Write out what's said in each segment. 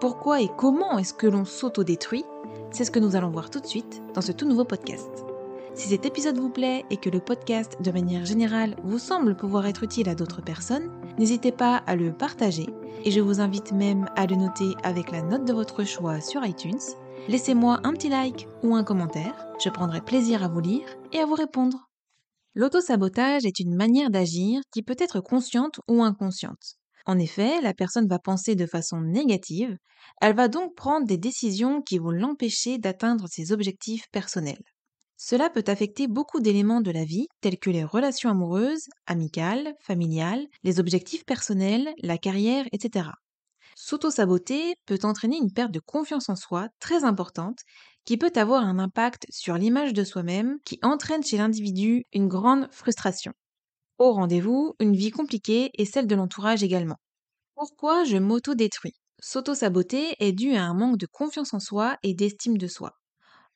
Pourquoi et comment est-ce que l'on s'auto-détruit C'est ce que nous allons voir tout de suite dans ce tout nouveau podcast. Si cet épisode vous plaît et que le podcast de manière générale vous semble pouvoir être utile à d'autres personnes, n'hésitez pas à le partager et je vous invite même à le noter avec la note de votre choix sur iTunes. Laissez-moi un petit like ou un commentaire, je prendrai plaisir à vous lire et à vous répondre. L'auto-sabotage est une manière d'agir qui peut être consciente ou inconsciente. En effet, la personne va penser de façon négative, elle va donc prendre des décisions qui vont l'empêcher d'atteindre ses objectifs personnels. Cela peut affecter beaucoup d'éléments de la vie, tels que les relations amoureuses, amicales, familiales, les objectifs personnels, la carrière, etc. S'auto-saboter peut entraîner une perte de confiance en soi très importante qui peut avoir un impact sur l'image de soi-même qui entraîne chez l'individu une grande frustration. Au rendez-vous, une vie compliquée et celle de l'entourage également. Pourquoi je m'auto-détruis? S'auto-saboter est dû à un manque de confiance en soi et d'estime de soi.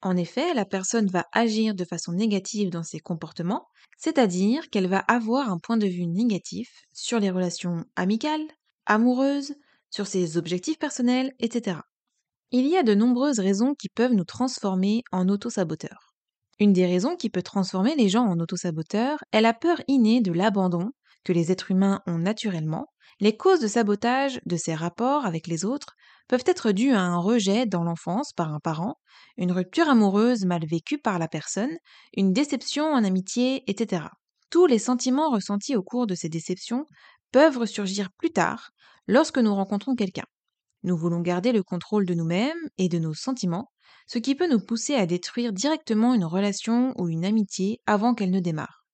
En effet, la personne va agir de façon négative dans ses comportements, c'est-à-dire qu'elle va avoir un point de vue négatif sur les relations amicales, amoureuses, sur ses objectifs personnels, etc. Il y a de nombreuses raisons qui peuvent nous transformer en auto-saboteurs. Une des raisons qui peut transformer les gens en autosaboteurs est la peur innée de l'abandon que les êtres humains ont naturellement. Les causes de sabotage de ces rapports avec les autres peuvent être dues à un rejet dans l'enfance par un parent, une rupture amoureuse mal vécue par la personne, une déception en amitié, etc. Tous les sentiments ressentis au cours de ces déceptions peuvent ressurgir plus tard lorsque nous rencontrons quelqu'un. Nous voulons garder le contrôle de nous-mêmes et de nos sentiments, ce qui peut nous pousser à détruire directement une relation ou une amitié avant qu'elle ne démarre.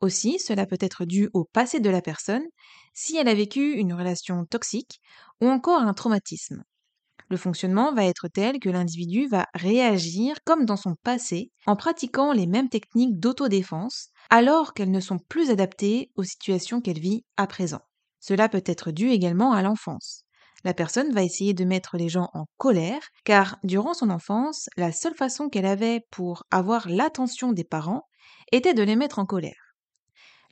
Aussi, cela peut être dû au passé de la personne, si elle a vécu une relation toxique ou encore un traumatisme. Le fonctionnement va être tel que l'individu va réagir comme dans son passé en pratiquant les mêmes techniques d'autodéfense alors qu'elles ne sont plus adaptées aux situations qu'elle vit à présent. Cela peut être dû également à l'enfance la personne va essayer de mettre les gens en colère, car durant son enfance, la seule façon qu'elle avait pour avoir l'attention des parents était de les mettre en colère.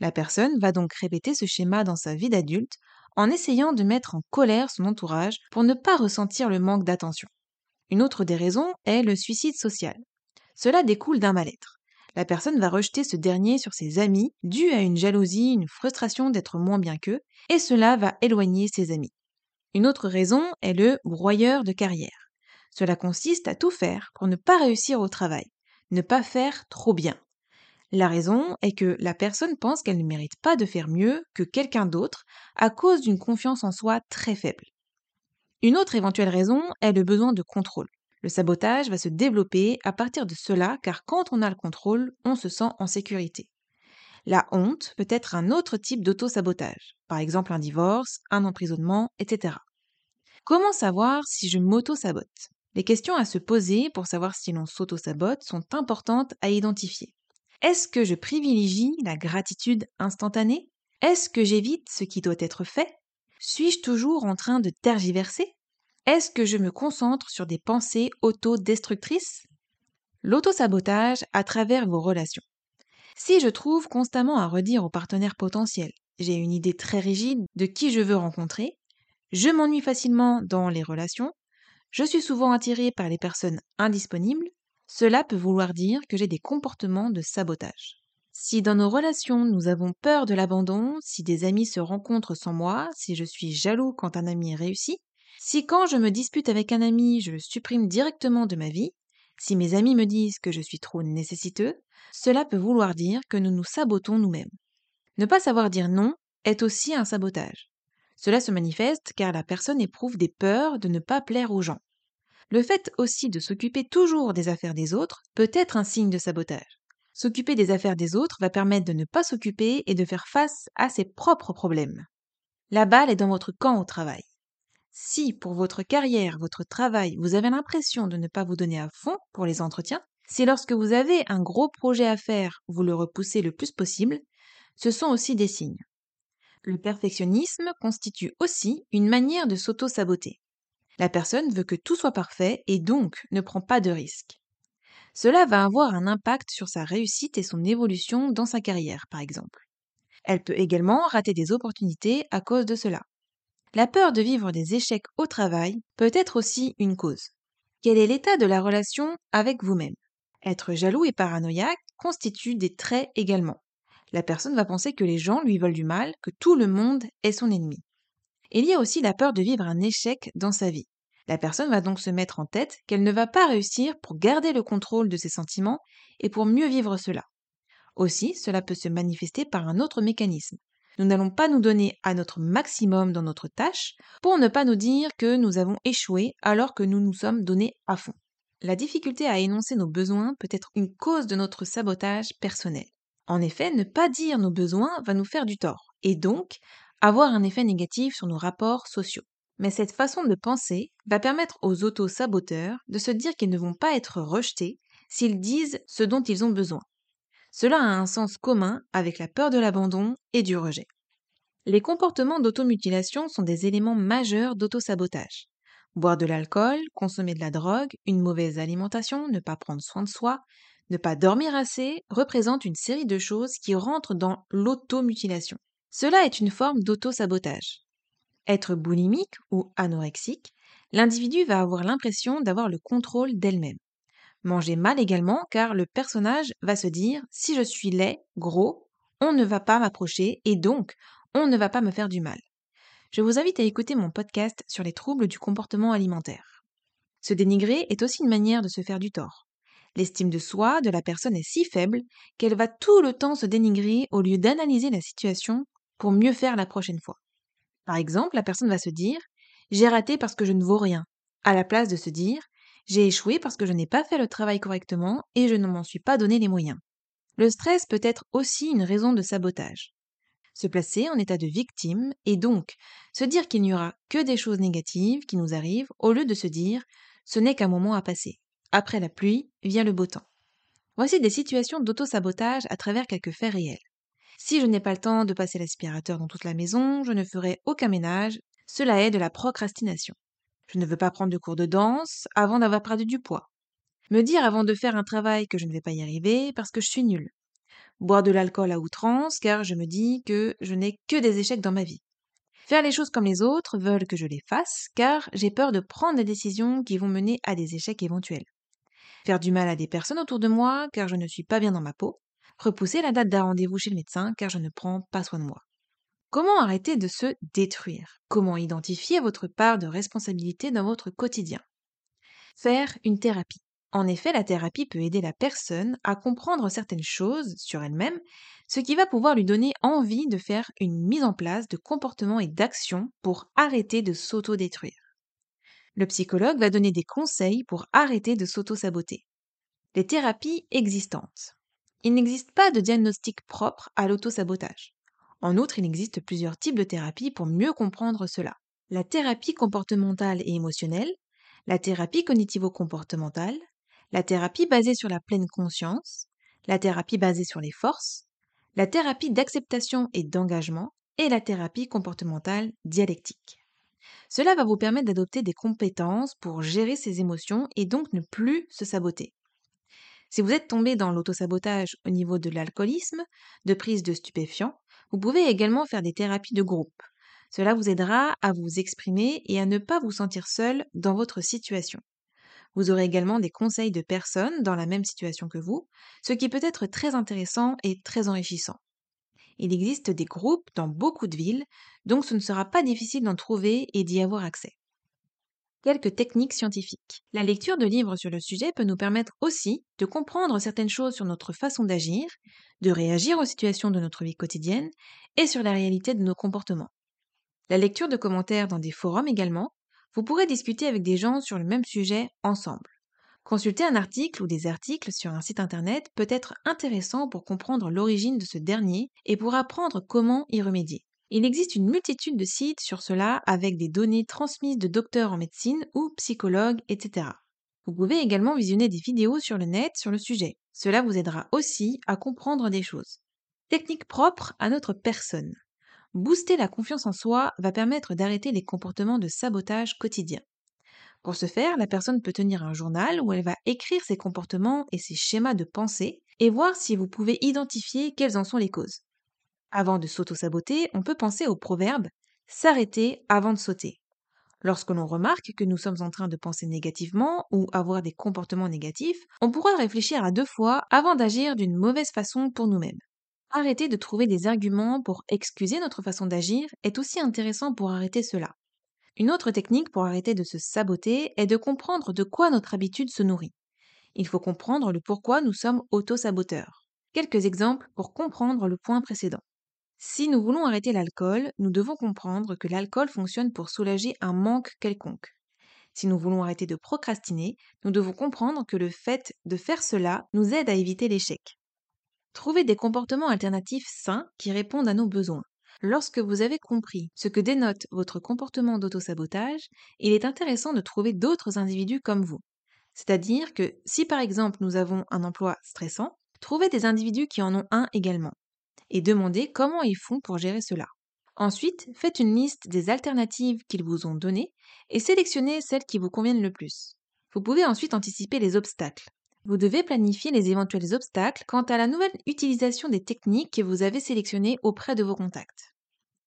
La personne va donc répéter ce schéma dans sa vie d'adulte en essayant de mettre en colère son entourage pour ne pas ressentir le manque d'attention. Une autre des raisons est le suicide social. Cela découle d'un mal-être. La personne va rejeter ce dernier sur ses amis dû à une jalousie, une frustration d'être moins bien qu'eux, et cela va éloigner ses amis. Une autre raison est le broyeur de carrière. Cela consiste à tout faire pour ne pas réussir au travail, ne pas faire trop bien. La raison est que la personne pense qu'elle ne mérite pas de faire mieux que quelqu'un d'autre à cause d'une confiance en soi très faible. Une autre éventuelle raison est le besoin de contrôle. Le sabotage va se développer à partir de cela car quand on a le contrôle, on se sent en sécurité. La honte peut être un autre type d'auto-sabotage, par exemple un divorce, un emprisonnement, etc. Comment savoir si je m'auto-sabote? Les questions à se poser pour savoir si l'on s'auto-sabote sont importantes à identifier. Est-ce que je privilégie la gratitude instantanée? Est-ce que j'évite ce qui doit être fait? Suis-je toujours en train de tergiverser? Est-ce que je me concentre sur des pensées autodestructrices? L'auto-sabotage à travers vos relations. Si je trouve constamment à redire au partenaire potentiel, j'ai une idée très rigide de qui je veux rencontrer, je m'ennuie facilement dans les relations, je suis souvent attirée par les personnes indisponibles, cela peut vouloir dire que j'ai des comportements de sabotage. Si dans nos relations nous avons peur de l'abandon, si des amis se rencontrent sans moi, si je suis jaloux quand un ami réussit, si quand je me dispute avec un ami je le supprime directement de ma vie, Si mes amis me disent que je suis trop nécessiteux, cela peut vouloir dire que nous nous sabotons nous-mêmes. Ne pas savoir dire non est aussi un sabotage. Cela se manifeste car la personne éprouve des peurs de ne pas plaire aux gens. Le fait aussi de s'occuper toujours des affaires des autres peut être un signe de sabotage. S'occuper des affaires des autres va permettre de ne pas s'occuper et de faire face à ses propres problèmes. La balle est dans votre camp au travail. Si pour votre carrière, votre travail, vous avez l'impression de ne pas vous donner à fond pour les entretiens, si lorsque vous avez un gros projet à faire, vous le repoussez le plus possible, ce sont aussi des signes. Le perfectionnisme constitue aussi une manière de s'auto-saboter. La personne veut que tout soit parfait et donc ne prend pas de risques. Cela va avoir un impact sur sa réussite et son évolution dans sa carrière, par exemple. Elle peut également rater des opportunités à cause de cela. La peur de vivre des échecs au travail peut être aussi une cause. Quel est l'état de la relation avec vous-même? Être jaloux et paranoïaque constituent des traits également. La personne va penser que les gens lui veulent du mal, que tout le monde est son ennemi. Il y a aussi la peur de vivre un échec dans sa vie. La personne va donc se mettre en tête qu'elle ne va pas réussir pour garder le contrôle de ses sentiments et pour mieux vivre cela. Aussi, cela peut se manifester par un autre mécanisme. Nous n'allons pas nous donner à notre maximum dans notre tâche pour ne pas nous dire que nous avons échoué alors que nous nous sommes donnés à fond. La difficulté à énoncer nos besoins peut être une cause de notre sabotage personnel. En effet, ne pas dire nos besoins va nous faire du tort, et donc avoir un effet négatif sur nos rapports sociaux. Mais cette façon de penser va permettre aux auto-saboteurs de se dire qu'ils ne vont pas être rejetés s'ils disent ce dont ils ont besoin. Cela a un sens commun avec la peur de l'abandon et du rejet. Les comportements d'automutilation sont des éléments majeurs d'auto-sabotage. Boire de l'alcool, consommer de la drogue, une mauvaise alimentation, ne pas prendre soin de soi, ne pas dormir assez représente une série de choses qui rentrent dans l'automutilation. Cela est une forme d'auto-sabotage. Être boulimique ou anorexique, l'individu va avoir l'impression d'avoir le contrôle d'elle-même. Manger mal également car le personnage va se dire si je suis laid, gros, on ne va pas m'approcher et donc on ne va pas me faire du mal. Je vous invite à écouter mon podcast sur les troubles du comportement alimentaire. Se dénigrer est aussi une manière de se faire du tort. L'estime de soi de la personne est si faible qu'elle va tout le temps se dénigrer au lieu d'analyser la situation pour mieux faire la prochaine fois. Par exemple, la personne va se dire J'ai raté parce que je ne vaux rien, à la place de se dire J'ai échoué parce que je n'ai pas fait le travail correctement et je ne m'en suis pas donné les moyens. Le stress peut être aussi une raison de sabotage. Se placer en état de victime et donc se dire qu'il n'y aura que des choses négatives qui nous arrivent au lieu de se dire ce n'est qu'un moment à passer. Après la pluie vient le beau temps. Voici des situations d'auto-sabotage à travers quelques faits réels. Si je n'ai pas le temps de passer l'aspirateur dans toute la maison, je ne ferai aucun ménage. Cela est de la procrastination. Je ne veux pas prendre de cours de danse avant d'avoir perdu du poids. Me dire avant de faire un travail que je ne vais pas y arriver parce que je suis nulle. Boire de l'alcool à outrance car je me dis que je n'ai que des échecs dans ma vie. Faire les choses comme les autres veulent que je les fasse car j'ai peur de prendre des décisions qui vont mener à des échecs éventuels. Faire du mal à des personnes autour de moi car je ne suis pas bien dans ma peau repousser la date d'un rendez-vous chez le médecin car je ne prends pas soin de moi. Comment arrêter de se détruire? Comment identifier votre part de responsabilité dans votre quotidien? Faire une thérapie. En effet, la thérapie peut aider la personne à comprendre certaines choses sur elle-même, ce qui va pouvoir lui donner envie de faire une mise en place de comportements et d'actions pour arrêter de s'auto-détruire. Le psychologue va donner des conseils pour arrêter de s'auto-saboter. Les thérapies existantes. Il n'existe pas de diagnostic propre à l'autosabotage. En outre, il existe plusieurs types de thérapies pour mieux comprendre cela. La thérapie comportementale et émotionnelle, la thérapie cognitivo-comportementale, la thérapie basée sur la pleine conscience, la thérapie basée sur les forces, la thérapie d'acceptation et d'engagement et la thérapie comportementale dialectique. Cela va vous permettre d'adopter des compétences pour gérer ses émotions et donc ne plus se saboter. Si vous êtes tombé dans l'autosabotage au niveau de l'alcoolisme, de prise de stupéfiants, vous pouvez également faire des thérapies de groupe. Cela vous aidera à vous exprimer et à ne pas vous sentir seul dans votre situation. Vous aurez également des conseils de personnes dans la même situation que vous, ce qui peut être très intéressant et très enrichissant. Il existe des groupes dans beaucoup de villes, donc ce ne sera pas difficile d'en trouver et d'y avoir accès. Quelques techniques scientifiques. La lecture de livres sur le sujet peut nous permettre aussi de comprendre certaines choses sur notre façon d'agir, de réagir aux situations de notre vie quotidienne et sur la réalité de nos comportements. La lecture de commentaires dans des forums également, vous pourrez discuter avec des gens sur le même sujet ensemble. Consulter un article ou des articles sur un site internet peut être intéressant pour comprendre l'origine de ce dernier et pour apprendre comment y remédier. Il existe une multitude de sites sur cela avec des données transmises de docteurs en médecine ou psychologues, etc. Vous pouvez également visionner des vidéos sur le net sur le sujet. Cela vous aidera aussi à comprendre des choses. Technique propre à notre personne. Booster la confiance en soi va permettre d'arrêter les comportements de sabotage quotidien. Pour ce faire, la personne peut tenir un journal où elle va écrire ses comportements et ses schémas de pensée et voir si vous pouvez identifier quelles en sont les causes. Avant de s'auto-saboter, on peut penser au proverbe s'arrêter avant de sauter. Lorsque l'on remarque que nous sommes en train de penser négativement ou avoir des comportements négatifs, on pourra réfléchir à deux fois avant d'agir d'une mauvaise façon pour nous-mêmes. Arrêter de trouver des arguments pour excuser notre façon d'agir est aussi intéressant pour arrêter cela. Une autre technique pour arrêter de se saboter est de comprendre de quoi notre habitude se nourrit. Il faut comprendre le pourquoi nous sommes auto-saboteurs. Quelques exemples pour comprendre le point précédent. Si nous voulons arrêter l'alcool, nous devons comprendre que l'alcool fonctionne pour soulager un manque quelconque. Si nous voulons arrêter de procrastiner, nous devons comprendre que le fait de faire cela nous aide à éviter l'échec. Trouvez des comportements alternatifs sains qui répondent à nos besoins. Lorsque vous avez compris ce que dénote votre comportement d'autosabotage, il est intéressant de trouver d'autres individus comme vous. C'est-à-dire que si par exemple nous avons un emploi stressant, trouvez des individus qui en ont un également et demandez comment ils font pour gérer cela. Ensuite, faites une liste des alternatives qu'ils vous ont données et sélectionnez celles qui vous conviennent le plus. Vous pouvez ensuite anticiper les obstacles. Vous devez planifier les éventuels obstacles quant à la nouvelle utilisation des techniques que vous avez sélectionnées auprès de vos contacts.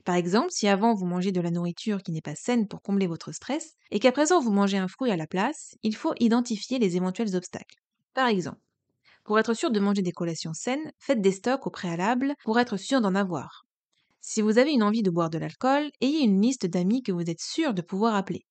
Par exemple, si avant vous mangez de la nourriture qui n'est pas saine pour combler votre stress, et qu'à présent vous mangez un fruit à la place, il faut identifier les éventuels obstacles. Par exemple, pour être sûr de manger des collations saines, faites des stocks au préalable pour être sûr d'en avoir. Si vous avez une envie de boire de l'alcool, ayez une liste d'amis que vous êtes sûr de pouvoir appeler.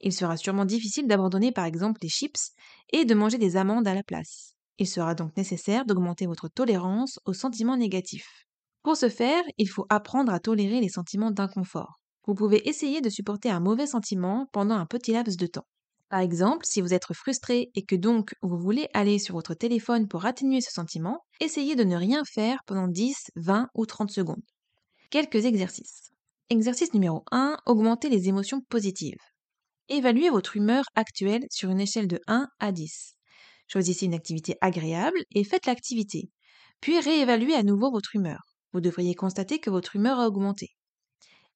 Il sera sûrement difficile d'abandonner par exemple les chips et de manger des amandes à la place. Il sera donc nécessaire d'augmenter votre tolérance aux sentiments négatifs. Pour ce faire, il faut apprendre à tolérer les sentiments d'inconfort. Vous pouvez essayer de supporter un mauvais sentiment pendant un petit laps de temps. Par exemple, si vous êtes frustré et que donc vous voulez aller sur votre téléphone pour atténuer ce sentiment, essayez de ne rien faire pendant 10, 20 ou 30 secondes. Quelques exercices. Exercice numéro 1, augmenter les émotions positives. Évaluez votre humeur actuelle sur une échelle de 1 à 10. Choisissez une activité agréable et faites l'activité. Puis réévaluez à nouveau votre humeur. Vous devriez constater que votre humeur a augmenté.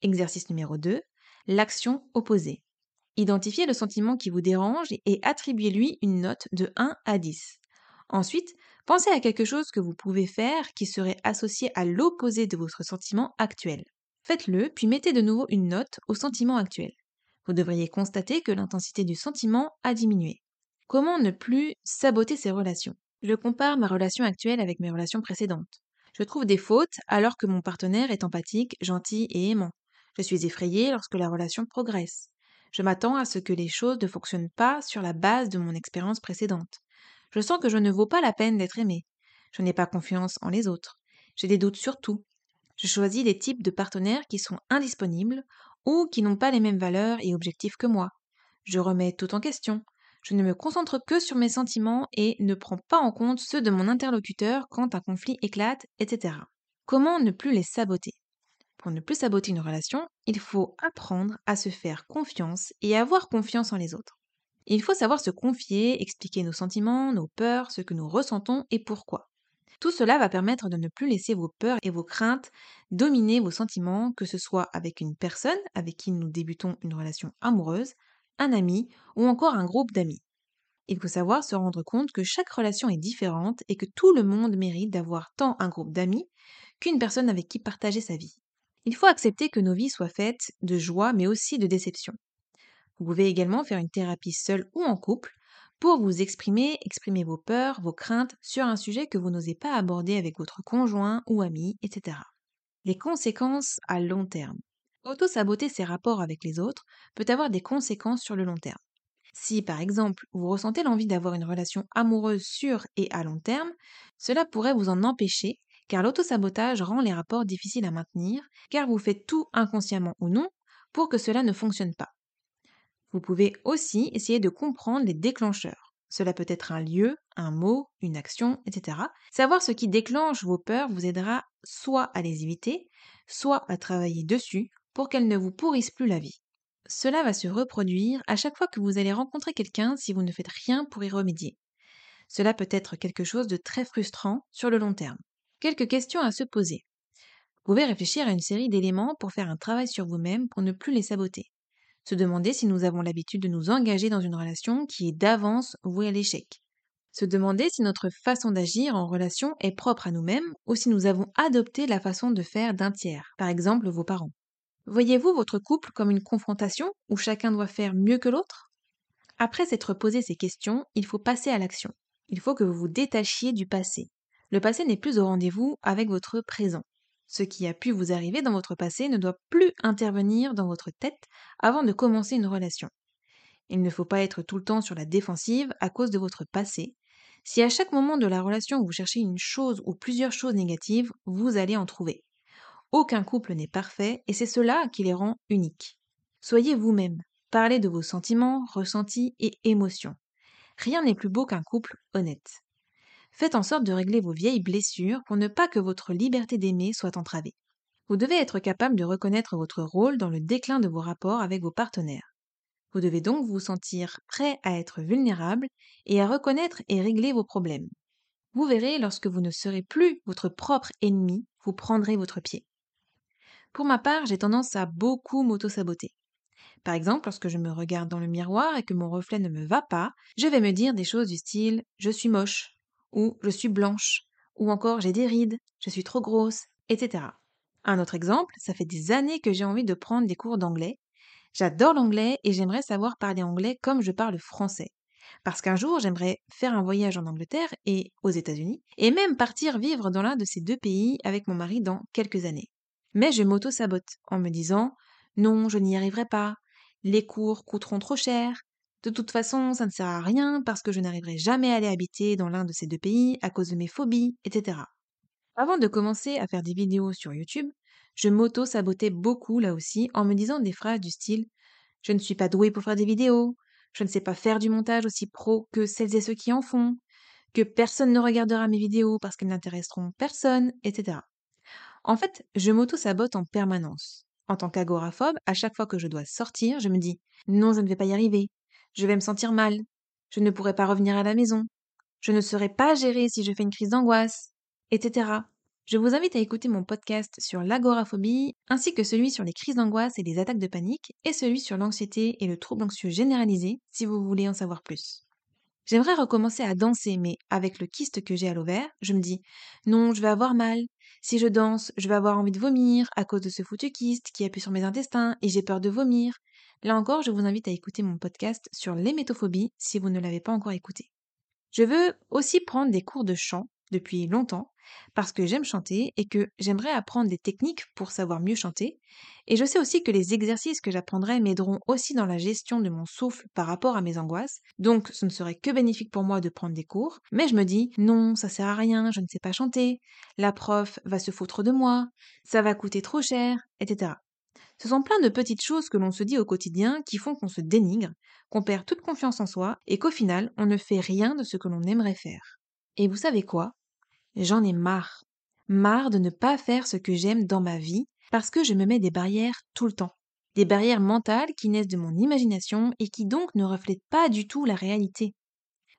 Exercice numéro 2, l'action opposée. Identifiez le sentiment qui vous dérange et attribuez-lui une note de 1 à 10. Ensuite, pensez à quelque chose que vous pouvez faire qui serait associé à l'opposé de votre sentiment actuel. Faites-le, puis mettez de nouveau une note au sentiment actuel. Vous devriez constater que l'intensité du sentiment a diminué. Comment ne plus saboter ses relations? Je compare ma relation actuelle avec mes relations précédentes. Je trouve des fautes alors que mon partenaire est empathique, gentil et aimant. Je suis effrayée lorsque la relation progresse. Je m'attends à ce que les choses ne fonctionnent pas sur la base de mon expérience précédente. Je sens que je ne vaux pas la peine d'être aimé. Je n'ai pas confiance en les autres. J'ai des doutes sur tout. Je choisis des types de partenaires qui sont indisponibles ou qui n'ont pas les mêmes valeurs et objectifs que moi. Je remets tout en question. Je ne me concentre que sur mes sentiments et ne prends pas en compte ceux de mon interlocuteur quand un conflit éclate, etc. Comment ne plus les saboter? Pour ne plus saboter une relation, il faut apprendre à se faire confiance et avoir confiance en les autres. Il faut savoir se confier, expliquer nos sentiments, nos peurs, ce que nous ressentons et pourquoi. Tout cela va permettre de ne plus laisser vos peurs et vos craintes dominer vos sentiments, que ce soit avec une personne avec qui nous débutons une relation amoureuse, un ami ou encore un groupe d'amis. Il faut savoir se rendre compte que chaque relation est différente et que tout le monde mérite d'avoir tant un groupe d'amis qu'une personne avec qui partager sa vie. Il faut accepter que nos vies soient faites de joie mais aussi de déception. Vous pouvez également faire une thérapie seule ou en couple pour vous exprimer, exprimer vos peurs, vos craintes sur un sujet que vous n'osez pas aborder avec votre conjoint ou ami, etc. Les conséquences à long terme. Auto-saboter ses rapports avec les autres peut avoir des conséquences sur le long terme. Si par exemple vous ressentez l'envie d'avoir une relation amoureuse sûre et à long terme, cela pourrait vous en empêcher car l'autosabotage rend les rapports difficiles à maintenir car vous faites tout inconsciemment ou non pour que cela ne fonctionne pas. Vous pouvez aussi essayer de comprendre les déclencheurs. Cela peut être un lieu, un mot, une action, etc. Savoir ce qui déclenche vos peurs vous aidera soit à les éviter, soit à travailler dessus pour qu'elles ne vous pourrissent plus la vie. Cela va se reproduire à chaque fois que vous allez rencontrer quelqu'un si vous ne faites rien pour y remédier. Cela peut être quelque chose de très frustrant sur le long terme. Quelques questions à se poser. Vous pouvez réfléchir à une série d'éléments pour faire un travail sur vous-même pour ne plus les saboter. Se demander si nous avons l'habitude de nous engager dans une relation qui est d'avance vouée à l'échec. Se demander si notre façon d'agir en relation est propre à nous-mêmes ou si nous avons adopté la façon de faire d'un tiers, par exemple vos parents. Voyez-vous votre couple comme une confrontation où chacun doit faire mieux que l'autre? Après s'être posé ces questions, il faut passer à l'action. Il faut que vous vous détachiez du passé. Le passé n'est plus au rendez-vous avec votre présent. Ce qui a pu vous arriver dans votre passé ne doit plus intervenir dans votre tête avant de commencer une relation. Il ne faut pas être tout le temps sur la défensive à cause de votre passé. Si à chaque moment de la relation vous cherchez une chose ou plusieurs choses négatives, vous allez en trouver. Aucun couple n'est parfait et c'est cela qui les rend uniques. Soyez vous-même, parlez de vos sentiments, ressentis et émotions. Rien n'est plus beau qu'un couple honnête. Faites en sorte de régler vos vieilles blessures pour ne pas que votre liberté d'aimer soit entravée. Vous devez être capable de reconnaître votre rôle dans le déclin de vos rapports avec vos partenaires. Vous devez donc vous sentir prêt à être vulnérable et à reconnaître et régler vos problèmes. Vous verrez, lorsque vous ne serez plus votre propre ennemi, vous prendrez votre pied. Pour ma part, j'ai tendance à beaucoup m'auto-saboter. Par exemple, lorsque je me regarde dans le miroir et que mon reflet ne me va pas, je vais me dire des choses du style je suis moche, ou je suis blanche, ou encore j'ai des rides, je suis trop grosse, etc. Un autre exemple, ça fait des années que j'ai envie de prendre des cours d'anglais. J'adore l'anglais et j'aimerais savoir parler anglais comme je parle français. Parce qu'un jour, j'aimerais faire un voyage en Angleterre et aux États-Unis, et même partir vivre dans l'un de ces deux pays avec mon mari dans quelques années. Mais je m'auto-sabote en me disant non, je n'y arriverai pas, les cours coûteront trop cher, de toute façon, ça ne sert à rien parce que je n'arriverai jamais à aller habiter dans l'un de ces deux pays à cause de mes phobies, etc. Avant de commencer à faire des vidéos sur YouTube, je m'auto-sabotais beaucoup là aussi en me disant des phrases du style Je ne suis pas douée pour faire des vidéos, je ne sais pas faire du montage aussi pro que celles et ceux qui en font, que personne ne regardera mes vidéos parce qu'elles n'intéresseront personne, etc. En fait, je m'auto-sabote en permanence. En tant qu'agoraphobe, à chaque fois que je dois sortir, je me dis non, je ne vais pas y arriver, je vais me sentir mal, je ne pourrai pas revenir à la maison, je ne serai pas gérée si je fais une crise d'angoisse, etc. Je vous invite à écouter mon podcast sur l'agoraphobie, ainsi que celui sur les crises d'angoisse et les attaques de panique, et celui sur l'anxiété et le trouble anxieux généralisé, si vous voulez en savoir plus. J'aimerais recommencer à danser, mais avec le kyste que j'ai à l'ovaire, je me dis non, je vais avoir mal. Si je danse, je vais avoir envie de vomir à cause de ce foutu kyste qui appuie sur mes intestins et j'ai peur de vomir. Là encore, je vous invite à écouter mon podcast sur l'hémétophobie si vous ne l'avez pas encore écouté. Je veux aussi prendre des cours de chant depuis longtemps parce que j'aime chanter et que j'aimerais apprendre des techniques pour savoir mieux chanter. Et je sais aussi que les exercices que j'apprendrai m'aideront aussi dans la gestion de mon souffle par rapport à mes angoisses. Donc ce ne serait que bénéfique pour moi de prendre des cours. Mais je me dis, non, ça sert à rien, je ne sais pas chanter, la prof va se foutre de moi, ça va coûter trop cher, etc. Ce sont plein de petites choses que l'on se dit au quotidien qui font qu'on se dénigre, qu'on perd toute confiance en soi et qu'au final on ne fait rien de ce que l'on aimerait faire. Et vous savez quoi? J'en ai marre. Marre de ne pas faire ce que j'aime dans ma vie parce que je me mets des barrières tout le temps. Des barrières mentales qui naissent de mon imagination et qui donc ne reflètent pas du tout la réalité.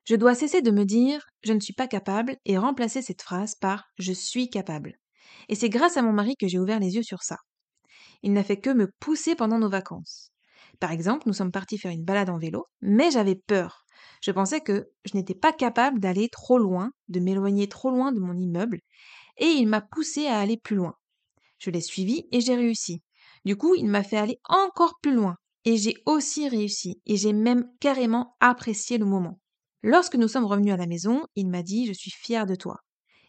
Je dois cesser de me dire je ne suis pas capable et remplacer cette phrase par je suis capable. Et c'est grâce à mon mari que j'ai ouvert les yeux sur ça. Il n'a fait que me pousser pendant nos vacances. Par exemple, nous sommes partis faire une balade en vélo, mais j'avais peur. Je pensais que je n'étais pas capable d'aller trop loin, de m'éloigner trop loin de mon immeuble, et il m'a poussé à aller plus loin. Je l'ai suivi et j'ai réussi. Du coup, il m'a fait aller encore plus loin, et j'ai aussi réussi, et j'ai même carrément apprécié le moment. Lorsque nous sommes revenus à la maison, il m'a dit Je suis fier de toi,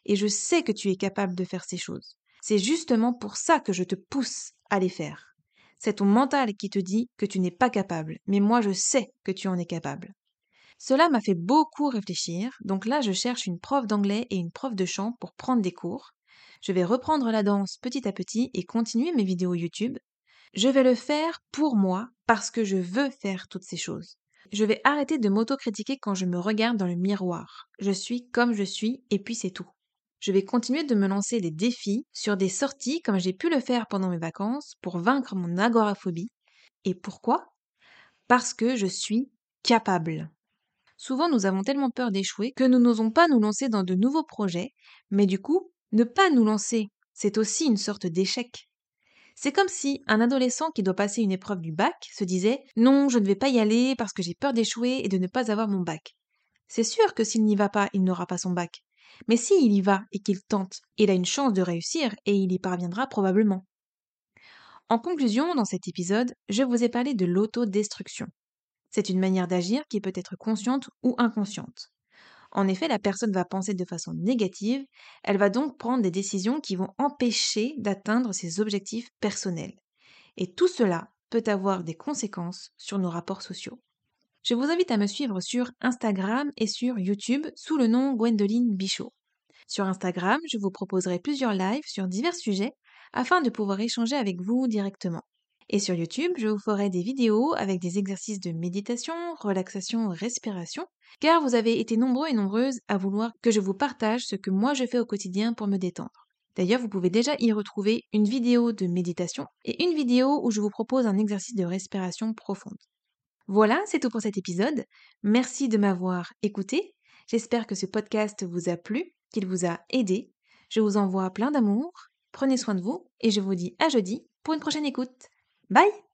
et je sais que tu es capable de faire ces choses. C'est justement pour ça que je te pousse à les faire. C'est ton mental qui te dit que tu n'es pas capable, mais moi je sais que tu en es capable. Cela m'a fait beaucoup réfléchir, donc là je cherche une prof d'anglais et une prof de chant pour prendre des cours. Je vais reprendre la danse petit à petit et continuer mes vidéos YouTube. Je vais le faire pour moi parce que je veux faire toutes ces choses. Je vais arrêter de m'autocritiquer quand je me regarde dans le miroir. Je suis comme je suis et puis c'est tout. Je vais continuer de me lancer des défis sur des sorties comme j'ai pu le faire pendant mes vacances pour vaincre mon agoraphobie. Et pourquoi? Parce que je suis capable. Souvent nous avons tellement peur d'échouer que nous n'osons pas nous lancer dans de nouveaux projets, mais du coup, ne pas nous lancer, c'est aussi une sorte d'échec. C'est comme si un adolescent qui doit passer une épreuve du bac se disait Non, je ne vais pas y aller parce que j'ai peur d'échouer et de ne pas avoir mon bac. C'est sûr que s'il n'y va pas, il n'aura pas son bac. Mais s'il y va et qu'il tente, il a une chance de réussir et il y parviendra probablement. En conclusion, dans cet épisode, je vous ai parlé de l'autodestruction. C'est une manière d'agir qui peut être consciente ou inconsciente. En effet, la personne va penser de façon négative, elle va donc prendre des décisions qui vont empêcher d'atteindre ses objectifs personnels. Et tout cela peut avoir des conséquences sur nos rapports sociaux. Je vous invite à me suivre sur Instagram et sur YouTube sous le nom Gwendoline Bichot. Sur Instagram, je vous proposerai plusieurs lives sur divers sujets afin de pouvoir échanger avec vous directement. Et sur YouTube, je vous ferai des vidéos avec des exercices de méditation, relaxation, respiration, car vous avez été nombreux et nombreuses à vouloir que je vous partage ce que moi je fais au quotidien pour me détendre. D'ailleurs, vous pouvez déjà y retrouver une vidéo de méditation et une vidéo où je vous propose un exercice de respiration profonde. Voilà, c'est tout pour cet épisode. Merci de m'avoir écouté. J'espère que ce podcast vous a plu, qu'il vous a aidé. Je vous envoie plein d'amour. Prenez soin de vous et je vous dis à jeudi pour une prochaine écoute. Bye